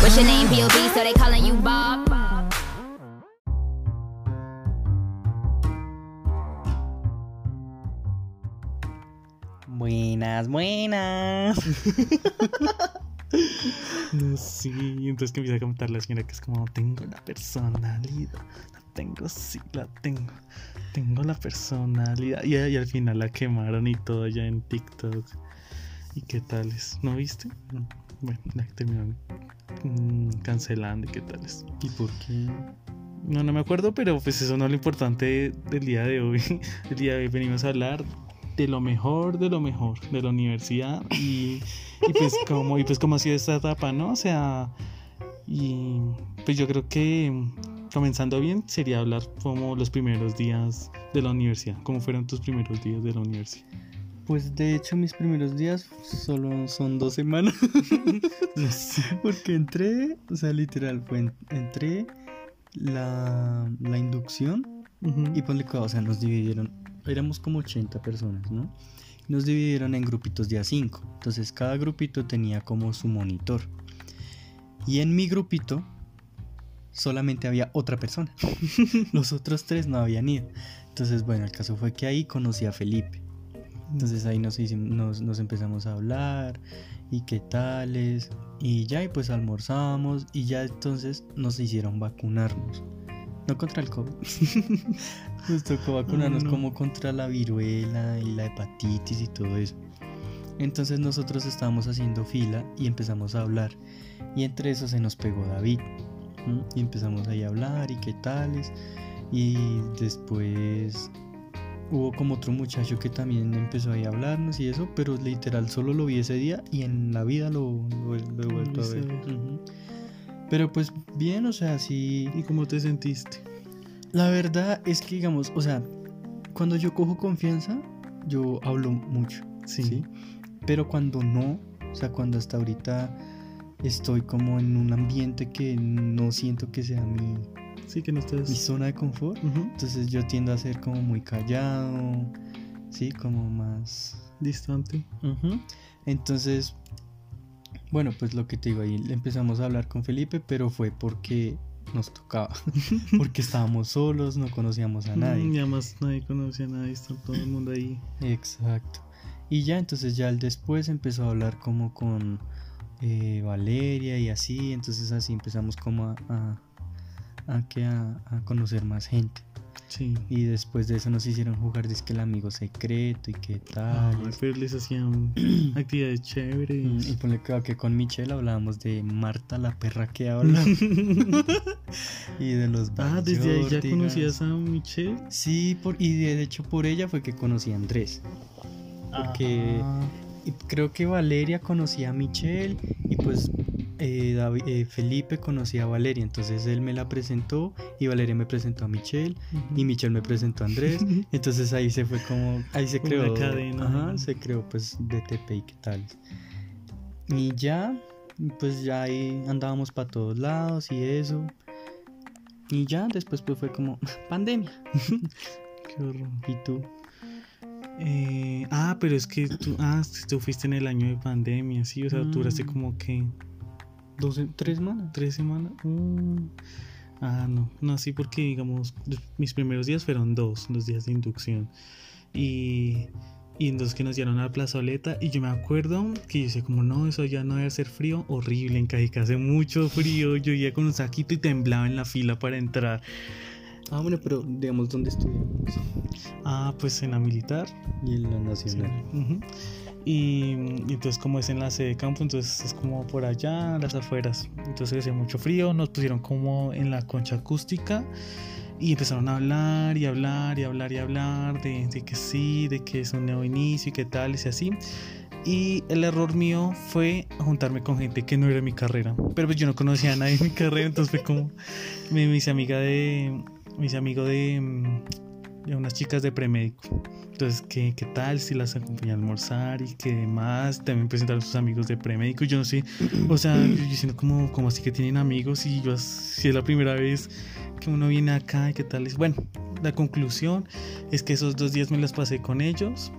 What's your name, P.O.B., so they calling you Bob? Buenas, buenas. No, sí, entonces que empieza a comentar la señora que es como, tengo la personalidad, la tengo, sí, la tengo, tengo la personalidad. Y, y al final la quemaron y todo allá en TikTok. ¿Y qué tal es? ¿No viste? Bueno, la terminaron mm, cancelando y qué tal es. ¿Y por qué? No, no me acuerdo, pero pues eso no es lo importante del día de hoy. El día de hoy venimos a hablar de lo mejor, de lo mejor, de la universidad y, y pues como y pues como ha sido esta etapa, ¿no? O sea, y pues yo creo que comenzando bien sería hablar como los primeros días de la universidad, cómo fueron tus primeros días de la universidad. Pues de hecho mis primeros días solo son dos semanas. No sé. Porque entré, o sea, literal, fue en- entré la, la inducción Ujú. y ponle cuidado, o sea, nos dividieron, éramos como 80 personas, ¿no? Nos dividieron en grupitos de a 5. Entonces cada grupito tenía como su monitor. Y en mi grupito solamente había otra persona. Los otros tres no habían ido. Entonces, bueno, el caso fue que ahí conocí a Felipe. Entonces ahí nos, hicimos- nos, nos empezamos a hablar y qué tales. Y ya, y pues almorzamos y ya entonces nos hicieron vacunarnos. No contra el COVID. nos tocó vacunarnos no. como contra la viruela y la hepatitis y todo eso. Entonces nosotros estábamos haciendo fila y empezamos a hablar. Y entre eso se nos pegó David. Y empezamos ahí a hablar y qué tales. Y después hubo como otro muchacho que también empezó ahí a hablarnos y eso, pero literal solo lo vi ese día y en la vida lo, lo, he- lo he vuelto a ver. Pero pues bien, o sea, sí. ¿Y cómo te sentiste? La verdad es que, digamos, o sea, cuando yo cojo confianza, yo hablo mucho, Sí. ¿sí? Pero cuando no, o sea, cuando hasta ahorita estoy como en un ambiente que no siento que sea mi, Sí, que no mi zona de confort, entonces yo tiendo a ser como muy callado, ¿sí? Como más... Distante. Entonces, bueno, pues lo que te digo, ahí empezamos a hablar con Felipe, pero fue porque nos tocaba, porque estábamos solos, no conocíamos a nadie. Mm, Y además nadie conoce a nadie, está todo el mundo ahí. Exacto. Y ya, entonces ya después empezó a hablar como con eh, Valeria y así, entonces así empezamos como a, a, a que a, a conocer más gente. Sí. Y después de eso nos hicieron jugar disque el amigo secreto y qué tal. Ay, pero les hacían actividades chéveres. Mm, Y ponle cuidado que con Michelle hablábamos de Marta la perra que habla y de los ah, desde ahí ya conocías a Michelle. Sí, por, y de hecho por ella fue que conocí a Andrés. Porque Ah, y creo que Valeria conocía a Michelle y pues eh, eh, Felipe conocía a Valeria. Entonces él me la presentó y Valeria me presentó a Michelle y Michelle me presentó a Andrés. Entonces ahí se fue como, ahí se creó, una cadena. ajá, se creó pues DTP y qué tal. Y ya, pues ya ahí andábamos para todos lados y eso. Y ya después pues fue como pandemia. Qué horror. ¿Y tú? Eh, ah, pero es que tú, ah, tú fuiste en el año de pandemia, sí, o sea, Mm. duraste como que Dos, tres semanas. tres semanas. Mm. Ah, no, no, sí, porque digamos, mis primeros días fueron dos, los días de inducción. Y, y entonces que nos dieron a la plazoleta. Y yo me acuerdo que yo decía, como no, eso ya no debe ser frío, horrible. En Cajicá hace mucho frío. Yo iba con un saquito y temblaba en la fila para entrar. Ah, bueno, pero digamos dónde estudiamos. Ah, pues en la militar. Y en la Sí, nacional. ujú. y, y entonces como es en la sede de campo, entonces es como por allá, a las afueras. Entonces hacía mucho frío, nos pusieron como en la concha acústica y empezaron a hablar y hablar y hablar y hablar de, de que sí, de que es un nuevo inicio y qué tal y así. Y el error mío fue juntarme con gente que no era mi carrera. Pero pues yo no conocía a nadie en mi carrera, entonces fue como me, me hice amiga de, me hice amigo de, mm, de unas chicas de premédico. Entonces, ¿qué, ¿qué tal si las acompañé a almorzar y qué demás? También presentaron a sus amigos de premédico. Yo no sé, o sea, yo, siento como, como así que tienen amigos y yo, si es la primera vez que uno viene acá y qué tal. es Bueno, la conclusión es que esos dos días me los pasé con ellos.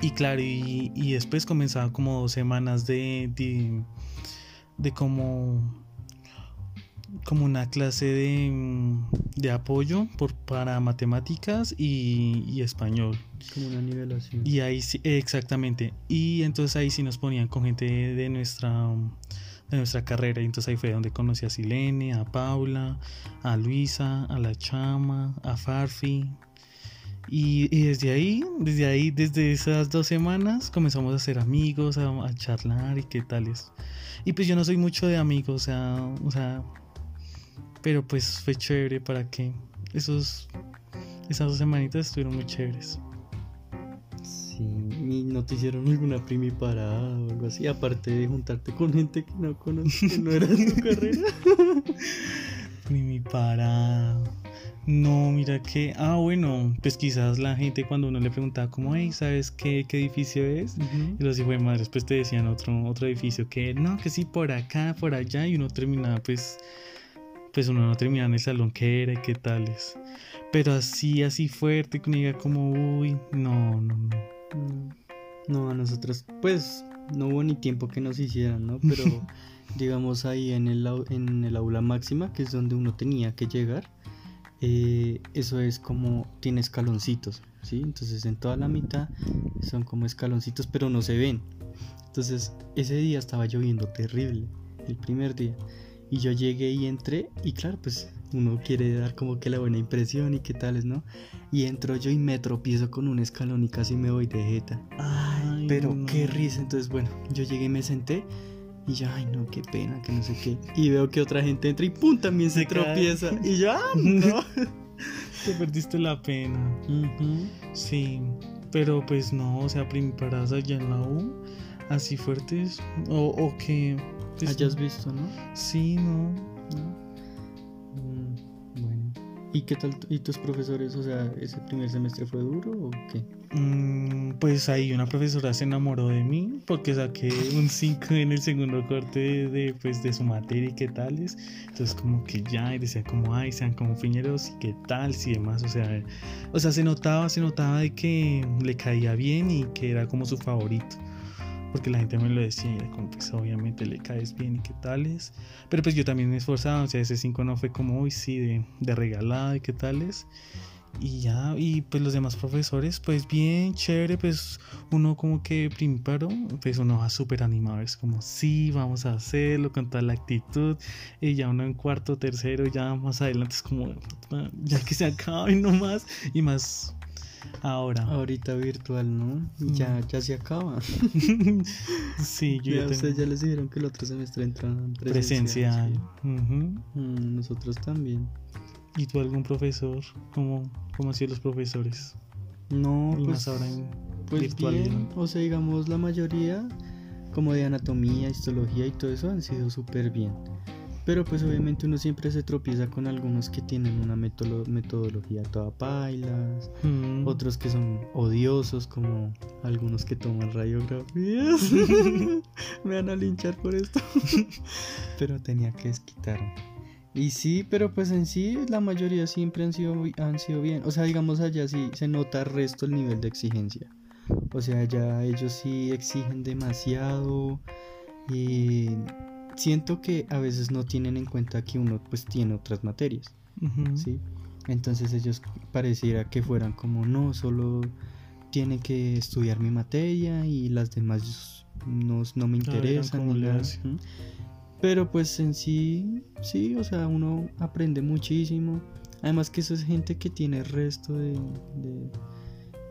Y claro, y, y después comenzaba como dos semanas de, de, de como, como una clase de, mm, de apoyo por, para matemáticas y, y español. Como una nivelación. Y ahí sí, exactamente. Y entonces ahí sí nos ponían con gente de, de nuestra de nuestra carrera. Y entonces ahí fue donde conocí a Silene, a Paula, a Luisa, a la Chama, a Farfi. Y, y desde ahí, desde ahí, desde esas dos semanas, comenzamos a ser amigos, a, a charlar y qué tales. Y pues yo no soy mucho de amigos, o sea, o sea, pero pues fue chévere para que esos, esas dos semanitas estuvieron muy chéveres. Sí, y no te hicieron alguna primiparada o algo así, aparte de juntarte con gente que no conoces, que no era de tu carrera. Ni mi parada. No, mira que. Ah, bueno, pues quizás la gente cuando uno le preguntaba, como, hey, ¿sabes qué, qué edificio es? Y los hijos de madres, después te decían otro, otro edificio que no, que sí, por acá, por allá, y uno terminaba, pues. Pues uno no terminaba en el salón que era y qué tales. Pero así, así fuerte, que uno diga como, uy, no, no, no. Mm, No, a nosotros, pues, no hubo ni tiempo que nos hicieran, ¿no? Pero, digamos, ahí en el, au- en el aula máxima, que es donde uno tenía que llegar, eh, eso es como, tiene escaloncitos, ¿sí? Entonces, en toda la mitad son como escaloncitos, pero no se ven. Entonces, ese día estaba lloviendo terrible, el primer día. Y yo llegué y entré, y claro, pues uno quiere dar como que la buena impresión y qué tales, ¿no? Y entro yo y me tropiezo con un escalón y casi me voy de jeta. Ay, Pero no. qué risa. Entonces, bueno, yo llegué y me senté. Y yo, ay, no, qué pena, que no sé qué. Y veo que otra gente entra y ¡pum! también se, Se cae. tropieza. Y yo, ah, no. Te perdiste la pena. Sí, pero pues no, o sea, primiparadas allá en la U, así fuertes, o, o que... Hayas visto, ¿no? Sí, no. ¿No? Mm, bueno. ¿Y qué tal? ¿Y tus profesores? O sea, ¿ese primer semestre fue duro o qué? Mm, pues ahí una profesora se enamoró de mí porque saqué un 5 en el segundo corte de, de, pues, de su materia y qué tales. Entonces como que ya, y decía como, ay, sean como piñeros y qué tal, y demás. O sea, o sea, se notaba, se notaba de que le caía bien y que era como su favorito. Porque la gente me lo decía, y como obviamente le caes bien y qué tales. Pero pues yo también me esforzaba, o sea, ese 5 no fue como, uy, sí, de, de y qué tales. Y ya, y pues los demás profesores, pues bien, chévere, pues uno como que primero, pues uno va súper animado, es como, sí, vamos a hacerlo con toda la actitud. Y ya uno en cuarto, tercero, ya más adelante es como, "Ah, ya que se acabe nomás, y más ahora. Ahorita virtual, ¿no? Ya, ya se acaba. sí, yo Ya tengo ustedes ya les dijeron que el otro semestre entran presencial. sí. Ujú. Mm, nosotros también. ¿Y tú algún profesor? ¿Cómo, cómo han sido los profesores? No, y pues, más ahora en pues virtual. bien. ¿no? O sea, digamos, la mayoría, como de anatomía, histología y todo eso, han sido súper bien. Pero pues obviamente uno siempre se tropieza con algunos que tienen una metodología toda pailas, Mm. otros que son odiosos, como algunos que toman radiografías. Me van a linchar por esto. pero tenía que desquitarme. Y sí, pero pues en sí la mayoría siempre han sido, han sido bien. O sea, digamos allá sí se nota el resto el nivel de exigencia. O sea, ya ellos sí exigen demasiado. Y siento que a veces no tienen en cuenta que uno pues tiene otras materias. ¿sí? Entonces ellos pareciera que fueran como no, solo tiene que estudiar mi materia y las demás no, no me interesan. le nada. Pero pues en sí, sí, o sea, uno aprende muchísimo. Además que eso es gente que tiene el resto de, de,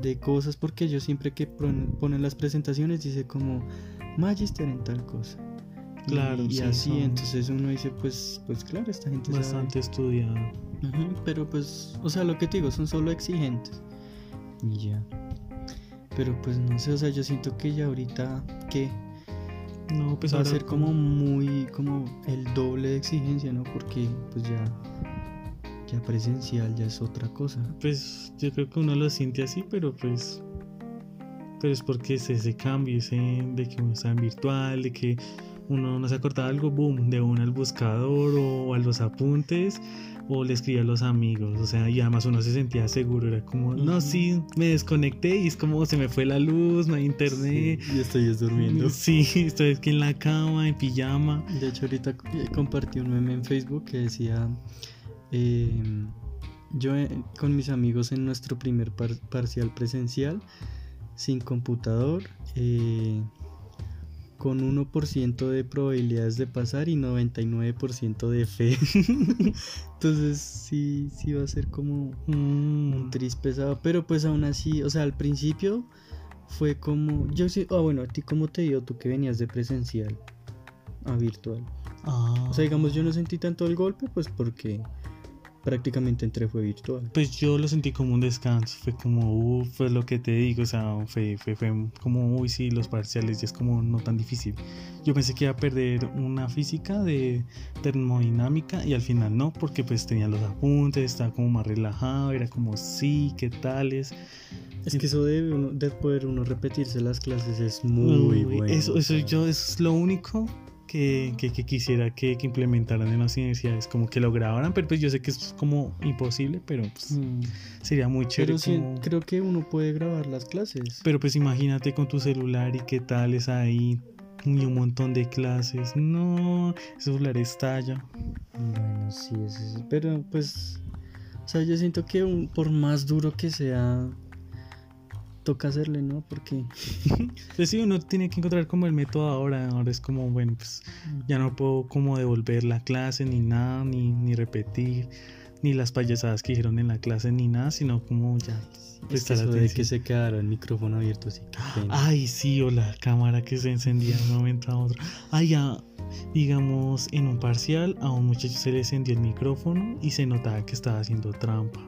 de cosas, porque yo siempre que pon- ponen las presentaciones dice como Magister en tal cosa. Claro, y, sí, así, son entonces uno dice, pues, pues claro, esta gente sabe. Bastante estudiado. Ujú, pero pues, o sea, lo que te digo, son solo exigentes. Y ya. Pero pues no sé, o sea, yo siento que ya ahorita, ¿qué? No, pues va a ser como muy, como el doble de exigencia, ¿no? Porque pues ya, ya presencial ya es otra cosa. Pues yo creo que uno lo siente así, pero pues. Pero es porque es ese cambio, ese de que uno está en virtual, de que uno no se acordaba algo, boom, de uno al buscador o a los apuntes o le escribía a los amigos, o sea, y además uno se sentía seguro, era como, no, sí, me desconecté y es como se me fue la luz, no hay internet. y estoy es durmiendo. Sí, estoy aquí en la cama, en pijama. De hecho, ahorita eh, compartí un meme en Facebook que decía: eh, Yo eh, con mis amigos en nuestro primer par- parcial presencial, sin computador, eh, con 1% de probabilidades de pasar y 99% de fe. Entonces, sí, sí va a ser como Mm, un tris pesado, pero pues aún así, o sea, al principio fue como, yo sí, ah bueno, a ti cómo te dio tú que venías de presencial a virtual. ah. O sea, digamos, yo no sentí tanto el golpe, pues porque prácticamente entré fue virtual. Pues yo lo sentí como un descanso, fue como, uff, fue lo que te digo, o sea, fue, fue, fue como, uy, sí, los parciales ya es como no tan difícil. Yo pensé que iba a perder una física de termodinámica y al final no, porque pues tenía los apuntes, estaba como más relajado, era como, sí, ¿qué tales? Es que eso de, uno, de poder uno repetirse las clases es muy Uy, bueno. Eso, eso, yo, eso es lo único que, que, que quisiera que, que implementaran en las universidades, como que lo grabaran, pero pues yo sé que es como imposible, pero pues mm, sería muy chévere. Pero sí, como- creo que uno puede grabar las clases. Pero pues imagínate con tu celular y qué tal es ahí y un montón de clases. No, ese celular estalla. Bueno, sí, es eso. Pero pues, o sea, yo siento que un- por más duro que sea, toca hacerle, ¿no? Porque Pues sí, uno tiene que encontrar como el método ahora. Ahora es como, bueno, pues ya no puedo como devolver la clase ni nada, ni, ni repetir, ni las payasadas que dijeron en la clase, ni nada, sino como ya es que eso de que se quedara el micrófono abierto, sí. qué pena. Ay, sí, o la cámara que se encendía de un momento a otro. Ay, ya, digamos, en un parcial a un muchacho se le encendió el micrófono y se notaba que estaba haciendo trampa.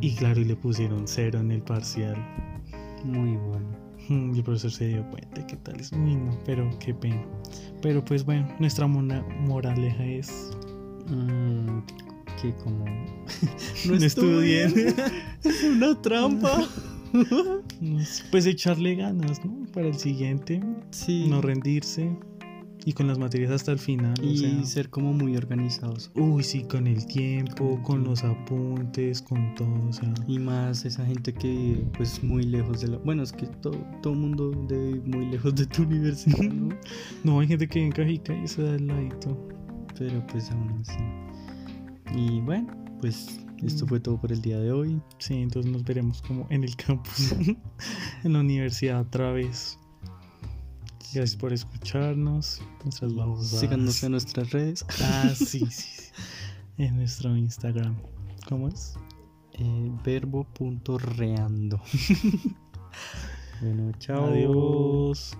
Y claro, y le pusieron cero en el parcial. Muy bueno. Mm, Y el profesor se dio cuenta que tal es Uy, no, pero qué pena. Pero pues bueno, nuestra mona- moraleja es Mm, que como no estudien. es una trampa. pues echarle ganas, ¿no? Para el siguiente, Sí. no rendirse y con las materias hasta el final. o y sea, ser como muy organizados. Uy, sí, con el tiempo, Con los apuntes, con todo, o sea. Y más esa gente que pues muy lejos de la... Bueno, es que todo, todo mundo vivir muy lejos de tu universidad, ¿no? No, hay gente que en Cajica y se da el ladito. Pero pues aún así. Y bueno, pues esto Mm. fue todo por el día de hoy. Sí, entonces nos veremos como en el campus, en la universidad otra vez. Gracias por escucharnos. Nuestras babosadas. Síganos en nuestras redes. Ah, sí, sí, sí. En nuestro Instagram. ¿Cómo es? Eh, verbo.reando. bueno, chao. Adiós.